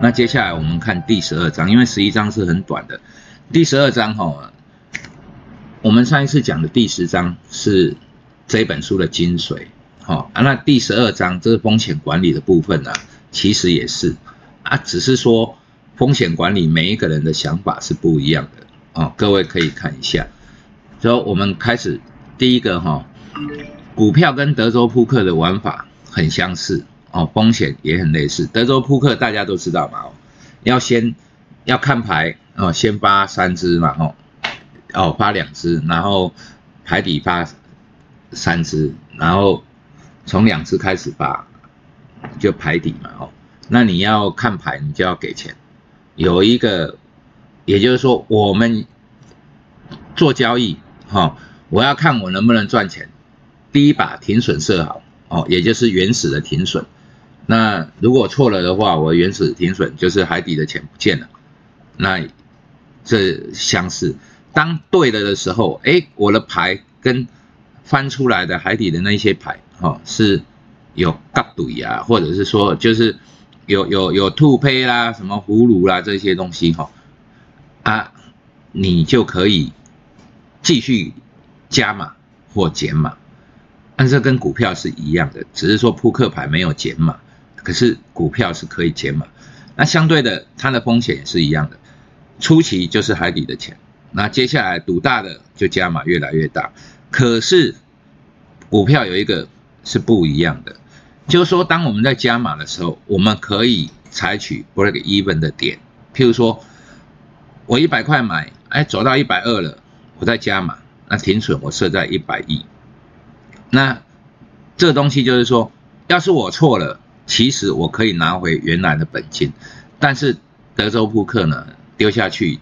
那接下来我们看第十二章，因为十一章是很短的。第十二章哈，我们上一次讲的第十章是这本书的精髓，好啊。那第十二章这是风险管理的部分呢，其实也是啊，只是说风险管理每一个人的想法是不一样的哦。各位可以看一下，就我们开始第一个哈，股票跟德州扑克的玩法很相似哦，风险也很类似。德州扑克大家都知道嘛，哦要先要看牌。哦，先发三只嘛，哦，哦发两只，然后牌底发三只，然后从两只开始发，就牌底嘛，哦，那你要看牌，你就要给钱。有一个，也就是说，我们做交易，哈，我要看我能不能赚钱。第一把停损设好，哦，也就是原始的停损。那如果错了的话，我原始停损就是海底的钱不见了，那。这相似，当对了的时候，哎，我的牌跟翻出来的海底的那些牌，哈，是有嘎对呀，或者是说就是有有有兔胚啦，什么葫芦啦这些东西，哈，啊，你就可以继续加码或减码，但这跟股票是一样的，只是说扑克牌没有减码，可是股票是可以减码，那相对的，它的风险也是一样的。初期就是海底的钱，那接下来赌大的就加码越来越大。可是股票有一个是不一样的，就是说当我们在加码的时候，我们可以采取 break even 的点，譬如说我一百块买，哎走到一百二了，我再加码，那停损我设在一百亿。那这东西就是说，要是我错了，其实我可以拿回原来的本金，但是德州扑克呢？丢下去，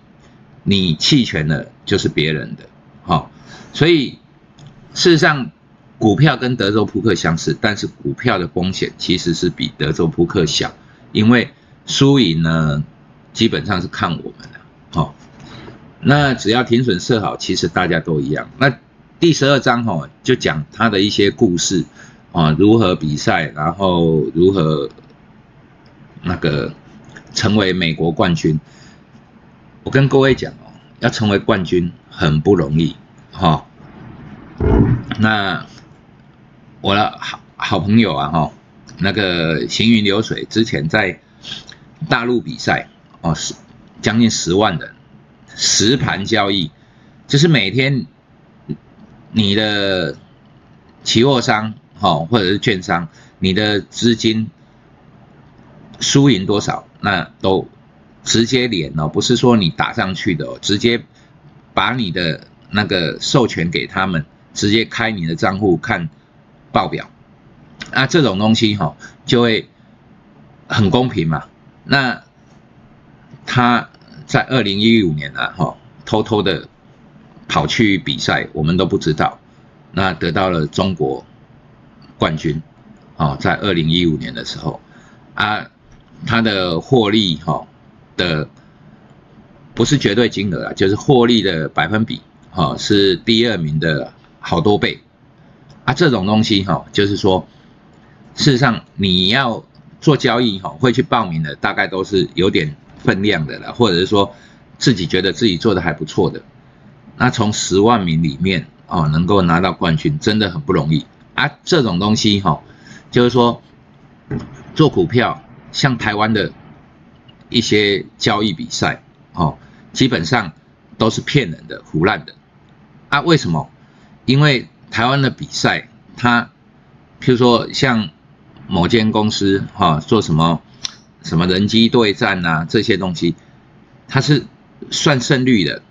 你弃权了就是别人的，好，所以事实上股票跟德州扑克相似，但是股票的风险其实是比德州扑克小，因为输赢呢基本上是看我们的，好，那只要停损设好，其实大家都一样。那第十二章哈就讲他的一些故事啊，如何比赛，然后如何那个成为美国冠军。我跟各位讲哦，要成为冠军很不容易，哈。那我的好好朋友啊，哈，那个行云流水之前在大陆比赛哦，十将近十万人，实盘交易，就是每天你的期货商哈或者是券商，你的资金输赢多少，那都。直接连哦，不是说你打上去的哦，直接把你的那个授权给他们，直接开你的账户看报表，那这种东西哈就会很公平嘛。那他在二零一五年啊哈偷偷的跑去比赛，我们都不知道，那得到了中国冠军啊，在二零一五年的时候啊，他的获利哈。的不是绝对金额啊，就是获利的百分比，哈，是第二名的好多倍啊。这种东西哈，就是说，事实上你要做交易哈，会去报名的大概都是有点分量的了，或者是说自己觉得自己做的还不错的。那从十万名里面哦，能够拿到冠军真的很不容易啊。这种东西哈，就是说做股票，像台湾的。一些交易比赛，哦，基本上都是骗人的、胡乱的。啊，为什么？因为台湾的比赛，它，譬如说像某间公司，哈，做什么什么人机对战呐，这些东西，它是算胜率的，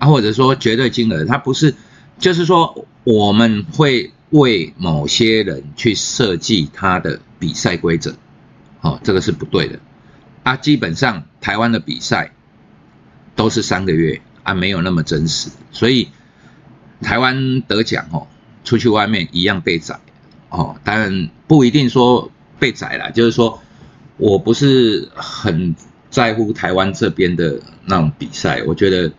啊，或者说绝对金额，它不是，就是说我们会为某些人去设计他的比赛规则，哦，这个是不对的。啊，基本上台湾的比赛都是三个月啊，没有那么真实，所以台湾得奖哦，出去外面一样被宰。哦，当然不一定说被宰了，就是说我不是很在乎台湾这边的那种比赛，我觉得，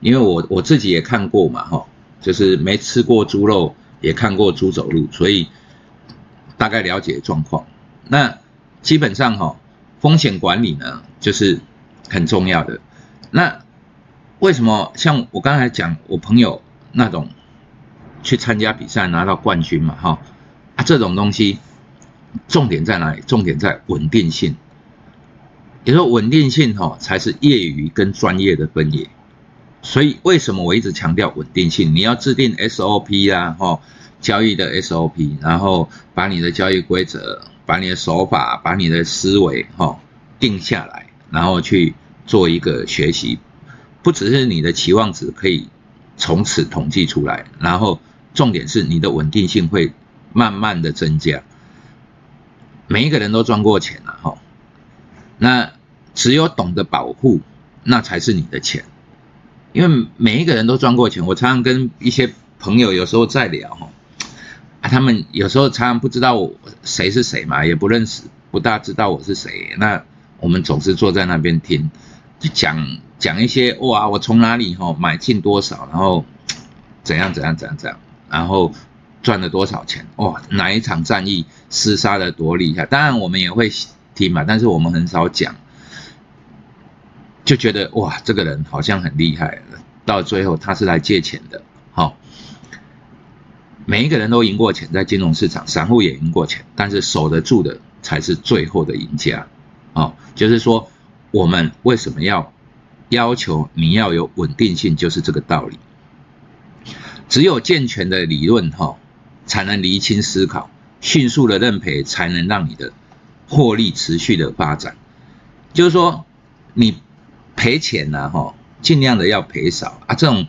因为我我自己也看过嘛哈，就是没吃过猪肉，也看过猪走路，所以大概了解状况。那基本上哈。风险管理呢，就是很重要的。那为什么像我刚才讲，我朋友那种去参加比赛拿到冠军嘛，哈啊这种东西，重点在哪里？重点在稳定性。也说稳定性哈，才是业余跟专业的分野。所以为什么我一直强调稳定性？你要制定 SOP 啊，哈，交易的 SOP，然后把你的交易规则、把你的手法、把你的思维哈定下来，然后去做一个学习。不只是你的期望值可以从此统计出来，然后重点是你的稳定性会慢慢的增加。每一个人都赚过钱了哈。那只有懂得保护，那才是你的钱。因为每一个人都赚过钱。我常常跟一些朋友有时候在聊哈，啊，他们有时候常常不知道我谁是谁嘛，也不认识，不大知道我是谁。那我们总是坐在那边听，就讲讲一些哇，我从哪里哈买进多少，然后怎样怎样怎样怎样，然后赚了多少钱哇，哪一场战役厮杀的多厉害。当然我们也会。听嘛，但是我们很少讲，就觉得哇，这个人好像很厉害。到最后他是来借钱的，好，每一个人都赢过钱，在金融市场，散户也赢过钱，但是守得住的才是最后的赢家。哦，就是说我们为什么要要求你要有稳定性，就是这个道理。只有健全的理论哈，才能厘清思考，迅速的认赔，才能让你的。获利持续的发展，就是说，你赔钱呢，哈，尽量的要赔少啊。这种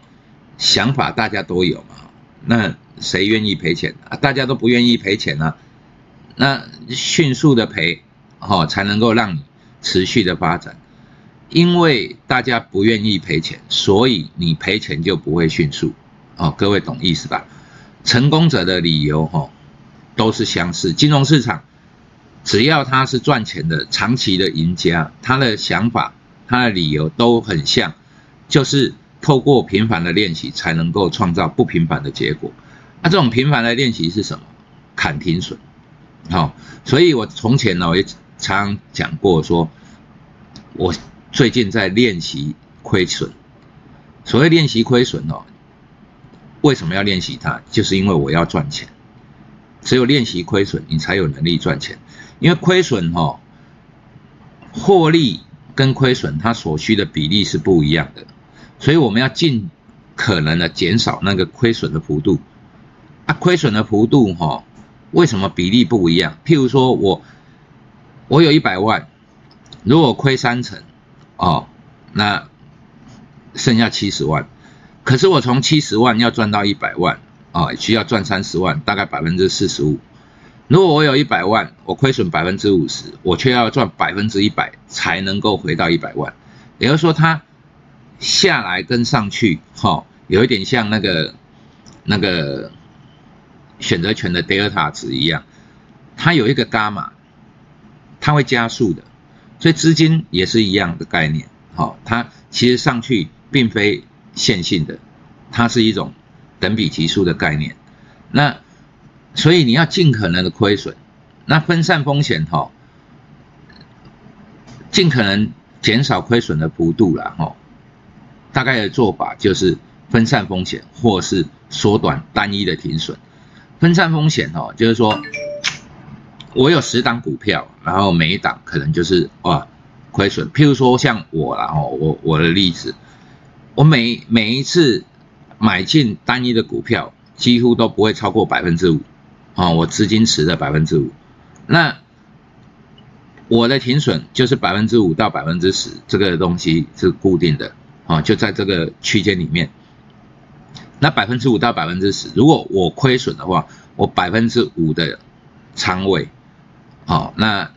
想法大家都有嘛。那谁愿意赔钱啊？大家都不愿意赔钱啊。那迅速的赔，哈，才能够让你持续的发展。因为大家不愿意赔钱，所以你赔钱就不会迅速。哦，各位懂意思吧？成功者的理由，哈，都是相似。金融市场。只要他是赚钱的长期的赢家，他的想法、他的理由都很像，就是透过频繁的练习才能够创造不平凡的结果。那这种频繁的练习是什么？砍停损。好，所以我从前呢，我也常讲过，说我最近在练习亏损。所谓练习亏损哦，为什么要练习它？就是因为我要赚钱。只有练习亏损，你才有能力赚钱。因为亏损哈，获利跟亏损它所需的比例是不一样的，所以我们要尽可能的减少那个亏损的幅度。啊，亏损的幅度哈，为什么比例不一样？譬如说我我有一百万，如果亏三成，哦，那剩下七十万，可是我从七十万要赚到一百万，啊，需要赚三十万，大概百分之四十五。如果我有一百万，我亏损百分之五十，我却要赚百分之一百才能够回到一百万。也就是说，它下来跟上去，哈，有一点像那个那个选择权的德尔塔值一样，它有一个伽马，它会加速的。所以资金也是一样的概念，好，它其实上去并非线性的，它是一种等比级数的概念。那所以你要尽可能的亏损，那分散风险哈，尽可能减少亏损的幅度了哈。大概的做法就是分散风险，或是缩短单一的停损。分散风险哈，就是说我有十档股票，然后每一档可能就是哇亏损。譬如说像我啦，哦，我我的例子，我每每一次买进单一的股票，几乎都不会超过百分之五。啊，我资金池的百分之五，那我的停损就是百分之五到百分之十，这个东西是固定的，啊，就在这个区间里面。那百分之五到百分之十，如果我亏损的话，我百分之五的仓位，好，那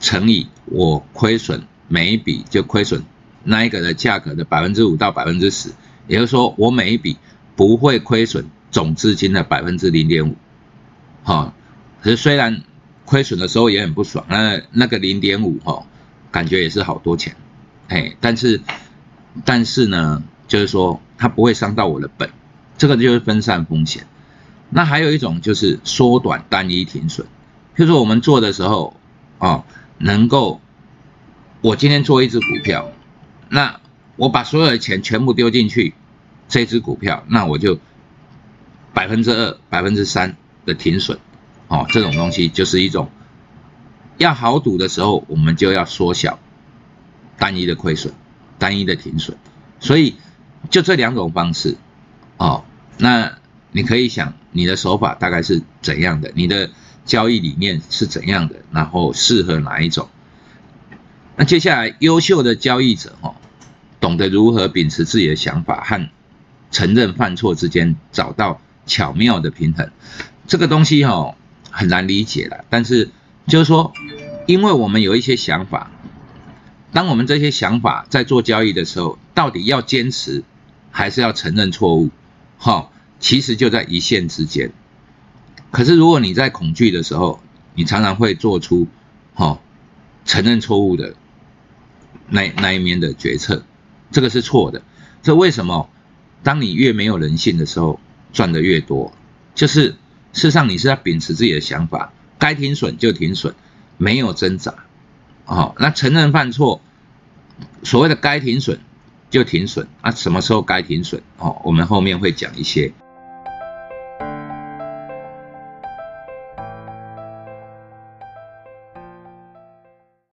乘以我亏损每一笔就亏损那一个的价格的百分之五到百分之十，也就是说我每一笔不会亏损总资金的百分之零点五。哈，可是虽然亏损的时候也很不爽，那那个零点五哈，感觉也是好多钱，哎，但是但是呢，就是说它不会伤到我的本，这个就是分散风险。那还有一种就是缩短单一停损，就是说我们做的时候啊，能够我今天做一只股票，那我把所有的钱全部丢进去这只股票，那我就百分之二、百分之三的停损，哦，这种东西就是一种要豪赌的时候，我们就要缩小单一的亏损、单一的停损，所以就这两种方式，哦，那你可以想你的手法大概是怎样的，你的交易理念是怎样的，然后适合哪一种。那接下来，优秀的交易者哈，懂得如何秉持自己的想法和承认犯错之间找到巧妙的平衡。这个东西哈很难理解了，但是就是说，因为我们有一些想法，当我们这些想法在做交易的时候，到底要坚持还是要承认错误？哈，其实就在一线之间。可是如果你在恐惧的时候，你常常会做出哈承认错误的。那那一面的决策，这个是错的。这为什么？当你越没有人性的时候，赚的越多。就是事实上，你是在秉持自己的想法，该停损就停损，没有挣扎。哦，那承认犯错，所谓的该停损就停损。那，什么时候该停损？哦，我们后面会讲一些。